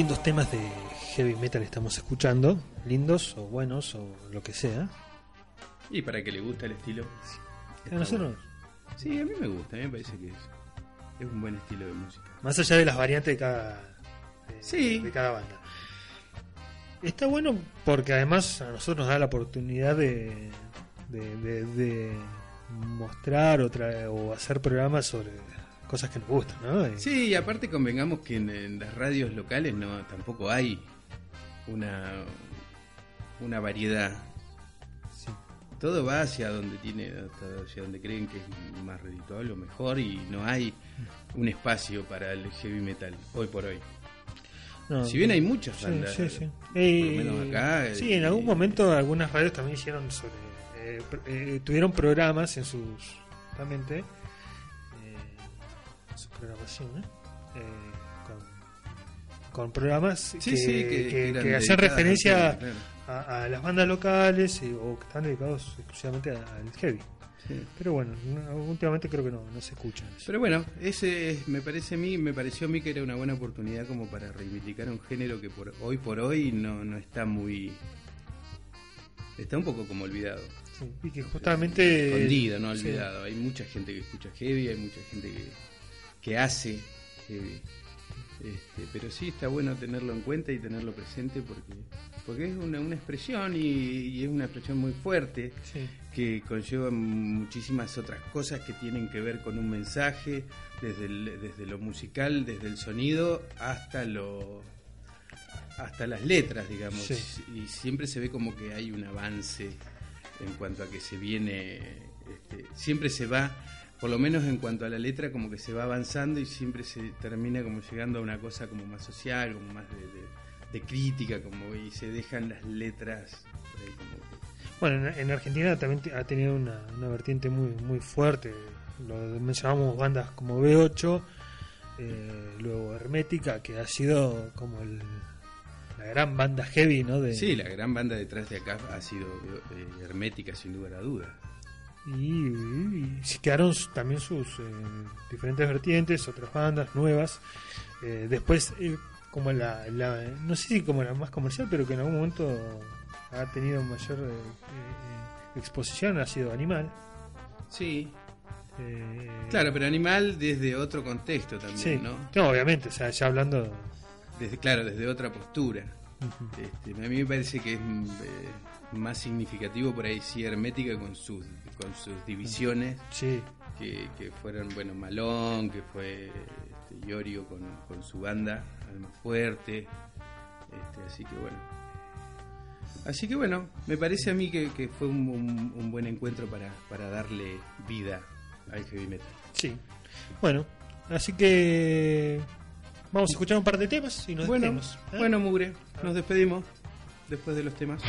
Lindos temas de heavy metal estamos escuchando, lindos o buenos o lo que sea. Y para que le gusta el estilo. A nosotros, Sí, a mí me gusta, a mí me parece que es, es un buen estilo de música. más allá de las variantes de cada, de, Sí. de cada banda. Está bueno porque además a nosotros nos da la oportunidad de, de, de- mostrar o, o hacer programas sobre cosas que nos gustan, ¿no? Y- Sí, y aparte convengamos que en, en las radios locales no tampoco hay una, una variedad. sí. Todo va hacia donde tiene, hasta hacia donde creen que es más redituable o mejor y no hay un espacio para el heavy metal hoy por hoy. No, Si bien hay muchas Sí, bandas, sí, sí. por Eh, lo menos acá. sí, en eh, algún momento algunas radios también hicieron sobre. eh, eh, tuvieron programas en sus. Justamente. Programación, ¿eh? Eh, con, con programas Sí, que, sí, que, que- que eran que hacían dedicadas referencia claro. a, a las bandas locales eh, o que están dedicados exclusivamente al heavy. Sí. Pero bueno, no- últimamente creo que no, no se escucha eso. Pero bueno, ese es- me parece a mí, me pareció a mí que era una buena oportunidad como para reivindicar un género que por hoy por hoy no, no está muy está un poco como olvidado. Sí, y que justamente. escondido, no sí. olvidado. Hay mucha gente que escucha heavy, hay mucha gente que, que hace. Este, pero sí está bueno tenerlo en cuenta y tenerlo presente porque porque es una, una expresión y, y es una expresión muy fuerte Sí. que conlleva muchísimas otras cosas que tienen que ver con un mensaje, desde, el- desde lo musical, desde el sonido, hasta lo hasta las letras, digamos. Sí. Y siempre se ve como que hay un avance en cuanto a que se viene, este, siempre se va, por lo menos en cuanto a la letra, como que se va avanzando y siempre se termina como llegando a una cosa como más social, como más de, de- de crítica, como y se dejan las letras por ahí como Bueno, en, en Argentina también ha tenido una, una vertiente muy muy fuerte. Lo mencionamos bandas como B8, eh, luego Hermética, que ha sido como el- la gran banda heavy, ¿no? De, Sí, la gran banda detrás de acá ha sido eh, hermética sin lugar a duda. Y, y se quedaron también sus eh, diferentes vertientes, otras bandas nuevas. Eh, después, eh, como la, la- no sé si como la más comercial, pero que en algún momento ha tenido mayor eh, eh, exposición, ha sido Animal. Sí, claro, pero animal desde otro contexto también, Sí, ¿no? no, obviamente, o sea, ya hablando. Desde, claro, desde otra postura. Este, a mí me parece que es eh, más significativo por ahí sí hermética con sus con sus divisiones Sí, que, que fueron bueno Malón que fue este, Iorio con, con su banda Alma Fuerte este, así que bueno. Así que bueno me parece a mí que, que fue un, un- un buen encuentro para, para darle vida al heavy metal. Sí. Bueno, así que vamos a escuchar un par de temas y nos bueno despedimos, ¿eh? bueno Mugre nos despedimos después de los temas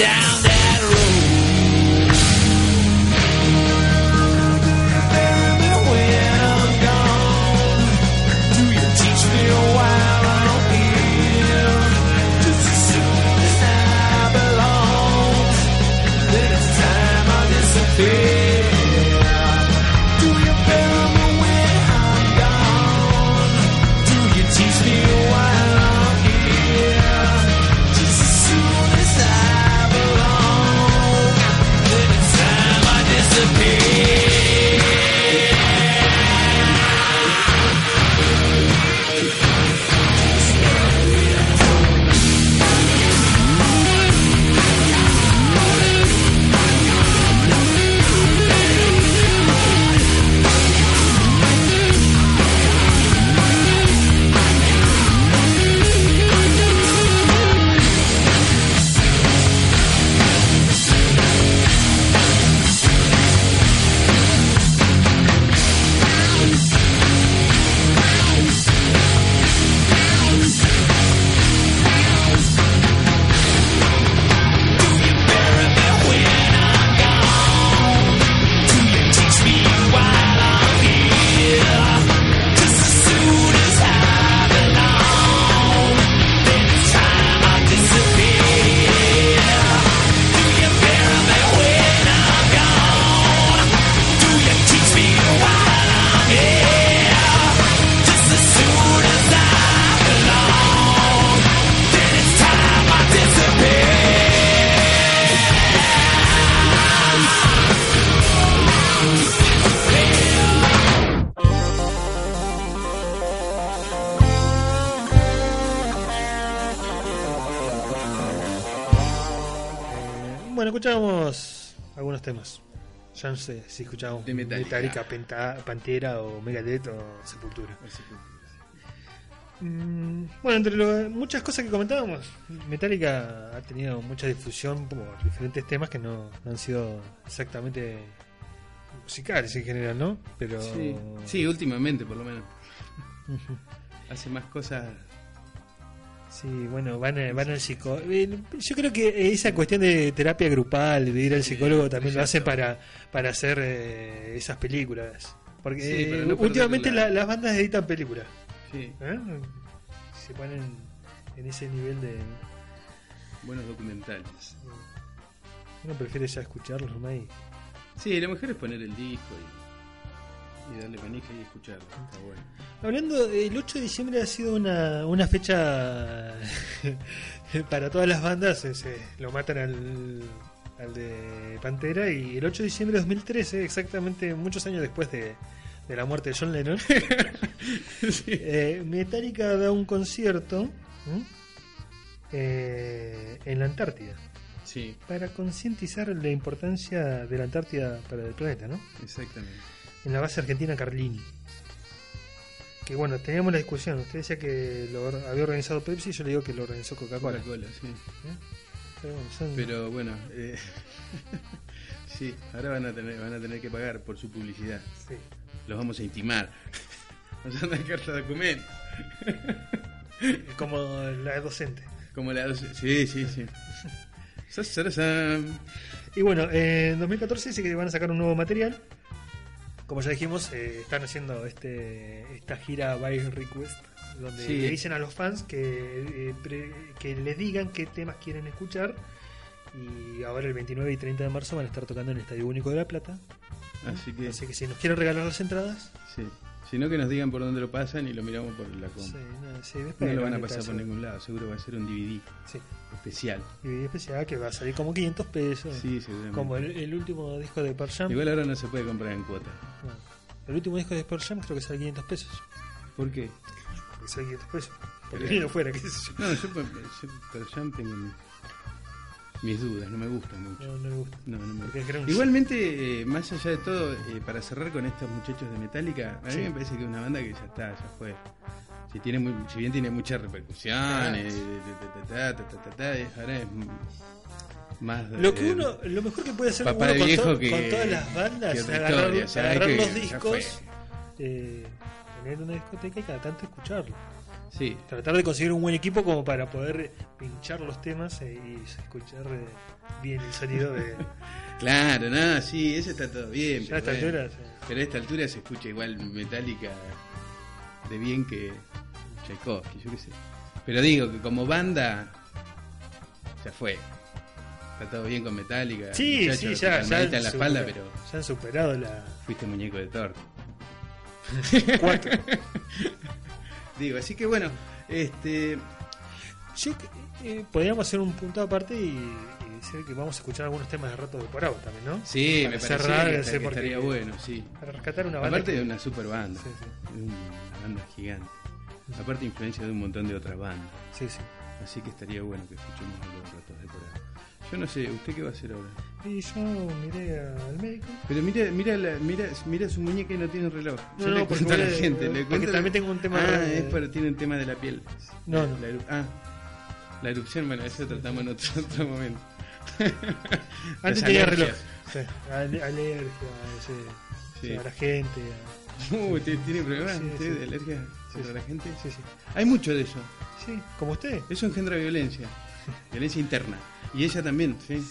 down. Bueno, escuchábamos algunos temas. Ya no sé si escuchábamos De Metallica. Penta- Pantera o Megadeth o Sepultura. Mm, Bueno, entre lo- muchas cosas que comentábamos, Metallica ha tenido mucha difusión por diferentes temas que no, no han sido exactamente musicales en general, ¿no? Pero Sí, sí, últimamente por lo menos. Hace más cosas. Sí, bueno, van, a- van al psicólogo. Yo creo que esa cuestión de terapia grupal, de ir al Sí, psicólogo, también lo hacen para, para hacer eh, esas películas. Porque Sí, eh, no últimamente la- la- las bandas editan películas. Sí, ¿eh? Se ponen en ese nivel de... buenos documentales. Uno prefiere ya escucharlos y... Sí, lo mejor es poner el disco y, y darle manija y escucharlo. Está bueno. Hablando, el 8 de diciembre ha sido una, una fecha para todas las bandas, eh, se lo matan al, al de Pantera y el 8 de diciembre de 2013, exactamente muchos años después de, de la muerte de John Lennon, eh, Metallica da un concierto. Eh, en la Antártida Sí, para concientizar la importancia de la Antártida para el planeta, ¿no? exactamente. En la base argentina Carlini. Que bueno, teníamos la discusión. Usted decía que lo había organizado Pepsi, yo le digo que lo organizó Coca-Cola. Coca-Cola, sí. Pero bueno, son- Pero bueno, eh, sí, ahora van a tener van a tener que pagar por su publicidad. sí. Los vamos a intimar. Nos van a carta de documento. Como la docente. Como la Sí, sí, sí. Sa. Y bueno, eh, en 2014 dice que van a sacar un nuevo material. Como ya dijimos, eh, están haciendo este esta gira by request, donde Sí. le dicen a los fans que, eh, pre- que les digan qué temas quieren escuchar. Y ahora el 29 y 30 de marzo van a estar tocando en el Estadio Único de La Plata. Así que, Así que si nos quieren regalar las entradas, sí. Si no, que nos digan por dónde lo pasan y lo miramos por la sí, no, sí, No lo van a pasar por ningún lado, seguro va a ser un DVD Sí. especial. DVD especial que va a salir como 500 pesos. Sí, seguramente. Como el, el último disco de Pearl Jam. Igual ahora no se puede comprar en cuota. No. El último disco de Pearl Jam creo que sale 500 pesos. ¿Por qué? Porque sale 500 pesos. Porque vino fuera, qué sé yo. No, yo, yo Pearl Jam tengo mis, dudas, no me gusta mucho. No, no me gusta. No, no me gusta. Igualmente, eh, más allá de todo, eh, para cerrar con estos muchachos de Metallica, a mí Sí. me parece que es una banda que ya está, ya fue. Si, tiene muy, si bien tiene mucha repercusión, Ah. eh, ta, ta, ta, ta, ta, ta, ta, es- ahora es más. Lo que uno, lo mejor que puede hacer uno con, viejo to- que- con todas las bandas es agarrar, agarrar que los discos, eh, tener una discoteca y cada tanto escucharlo. Sí, Tratar de conseguir un buen equipo como para poder pinchar los temas y escuchar eh, bien el sonido de. claro, nada, sí, eso está todo bien. ya a pero esta bueno. altura, sí. Pero a esta altura se escucha igual Metallica de bien que Tchaikovsky, yo qué sé. Pero digo que como banda ya fue. Está todo bien con Metallica. Sí, sí, ya, ya, en la han espalda, pero ya han superado la fuiste muñeco de torta. cuatro. Digo, así que bueno, este Yo, eh, podríamos hacer un punto aparte y, y decir que vamos a escuchar algunos temas de Rato de Porado también, ¿no? sí, Para me parece que, estaría bueno, sí. Para rescatar una banda. Aparte que- de una super banda, Sí, sí. una banda gigante. Aparte influencia de un montón de otras bandas. Sí, sí. Así que estaría bueno que escuchemos a los ratos de. Yo no sé, ¿usted qué va a hacer ahora? Y yo miré al médico. Pero mira, mira, la- mira, mira su muñeca y no tiene reloj. No, Yo no, le cuento a la gente. Le porque cuento también tengo un tema Ah, de- es para, tiene un tema de la piel. No, La- no. la eru- ah, la erupción, bueno, eso tratamos en otro, otro momento. Antes tenía reloj. Sí. Ale- alergia, ese, Sí. a la gente. a- Uh, ¿tiene problemas Sí, usted sí. de alergia Sí, sí. la gente? Sí, sí. Hay mucho de eso. Sí, como usted. Eso engendra violencia. Violencia interna. Y ella también, sí.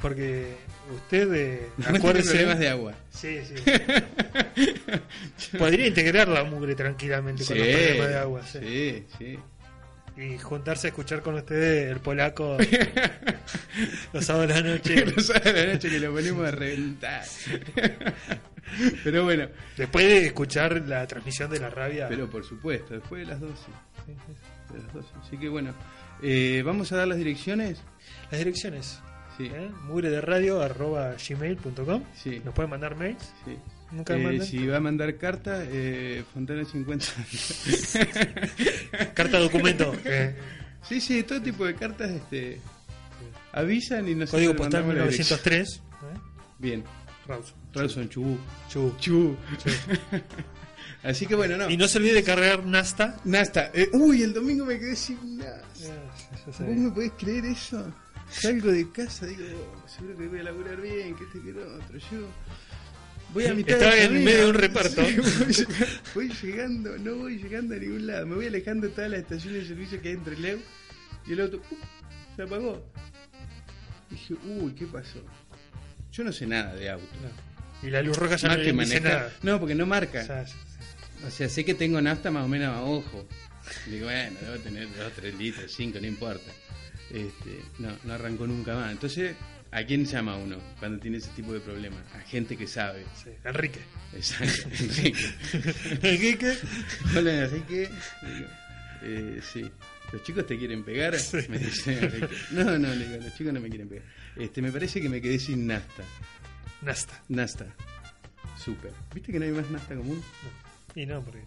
Porque usted, eh, No problemas de agua. Sí, sí. Podría integrar la mugre tranquilamente con los problemas de agua. sí. sí, sí. Y juntarse a escuchar con ustedes el polaco los sábados de la noche. Los sábados de la noche que lo ponemos a reventar. Pero bueno, Después de escuchar la transmisión de la rabia. pero por supuesto, después de las 12. Sí, sí. de las 12. Así que bueno, eh, vamos a dar las direcciones. Las direcciones. Sí, ¿eh? Mugre de radio arroba gmail.com. sí. Nos pueden mandar mails. sí. Nunca Eh, si va a mandar carta, eh, Fontana 50. Carta documento. eh, sí, sí, todo tipo de cartas. este Avisan y nosotros Código postal mandamos la dirección. 1903. ¿eh? Bien. Rawson. Rawson, Chubú. Chubú. Sí. Así que bueno, no. Y no se olvide de cargar Nasta. Nasta. Eh, uy, el domingo me quedé sin nada. Ya ¿Vos me podés creer eso? Salgo de casa, digo, "Oh, seguro que voy a laburar bien, que este que lo otro. Yo voy a mitad Estaba en medio de un reparto. Sí, voy, llegando, voy llegando, no voy llegando a ningún lado. Me voy alejando de todas las estaciones de servicio que hay entre Leo y el auto ¡pum! se apagó. Dije, uy, ¿qué pasó? Yo no sé nada de auto. Y la luz roja ya Más no que nada. No, porque no marca. O sea, sí, O sea, sé que tengo nafta más o menos a ojo. Digo, bueno, debo tener 2, 3 litros, 5, no importa. Este, no, no arrancó nunca más. Entonces, ¿a quién llama uno cuando tiene ese tipo de problemas? A gente que sabe. sí. Enrique. Exacto. Enrique. Enrique. Hola, Enrique. Eh, sí. ¿Los chicos te quieren pegar? Me dice Enrique. No, no, le digo, los chicos no me quieren pegar. Este, me parece que me quedé sin nafta. Nasta. Nasta. Súper. ¿Viste que no hay más nafta común? Y no, porque.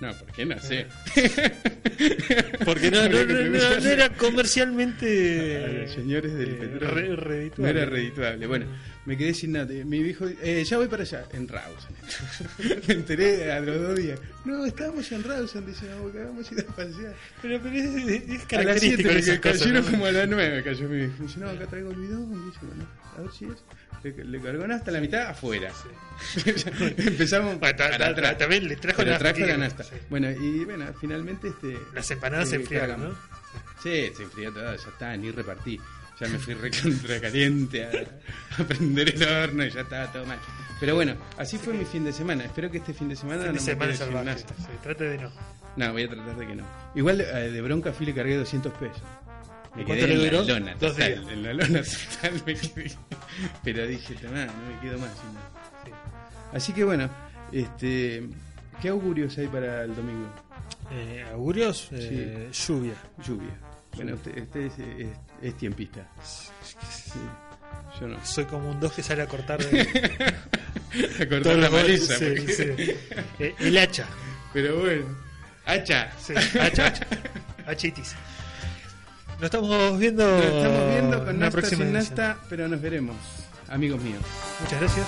No, ¿por qué no sé? Porque no, no, no, no- era comercialmente. los señores del eh, petróleo. No era redituable. Bueno, me quedé sin nada. Mi viejo, eh, ya voy para allá, en Rawson. me enteré a los dos días. No, estábamos en Rawson, dice, no, que vamos a ir a pasear. Pero, pero es, es- es A las 7 característico de esas que cosas. cayeron como a las 9 cayó mi viejo. Me dice, no, acá traigo el bidón. Dice, bueno, a ver si es. Le, le cargó hasta la mitad afuera. Empezamos para atrás. también le trajo la trajo la nasta. Sí. Bueno, y bueno, finalmente este. Las empanadas se eh, enfriaron, cargamos. ¿no? Sí, se enfrió todo, ya está, ni repartí. Ya me fui recontra caliente a, a prender el horno y ya estaba todo mal. Pero bueno, así fue mi fin de semana. Espero que este fin de semana Fin no de me semana sin salvaje. Sí, trate de no. No, voy a tratar de que no. Igual eh, de bronca fui le cargué 200 pesos. Me ¿Y cuánto quedé le en la lona Dos total, días. En la lona total me quedé. Pero dije, no me quedo más. Sí. Así que bueno, este, ¿qué augurios hay para el domingo? Eh, augurios, eh, lluvia. Lluvia. Bueno, usted, es, es- es tiempista. Sí, yo no. Soy como un dos que sale a cortar de, A cortar todos la maleza. sí, porque- sí. Eh, el hacha. Pero bueno, hacha. Sí, hacha, hacha. Hachitis. Nos estamos viendo. Nos estamos viendo en con una Nasta próxima sin. Nasta, pero nos veremos, amigos míos. Muchas gracias.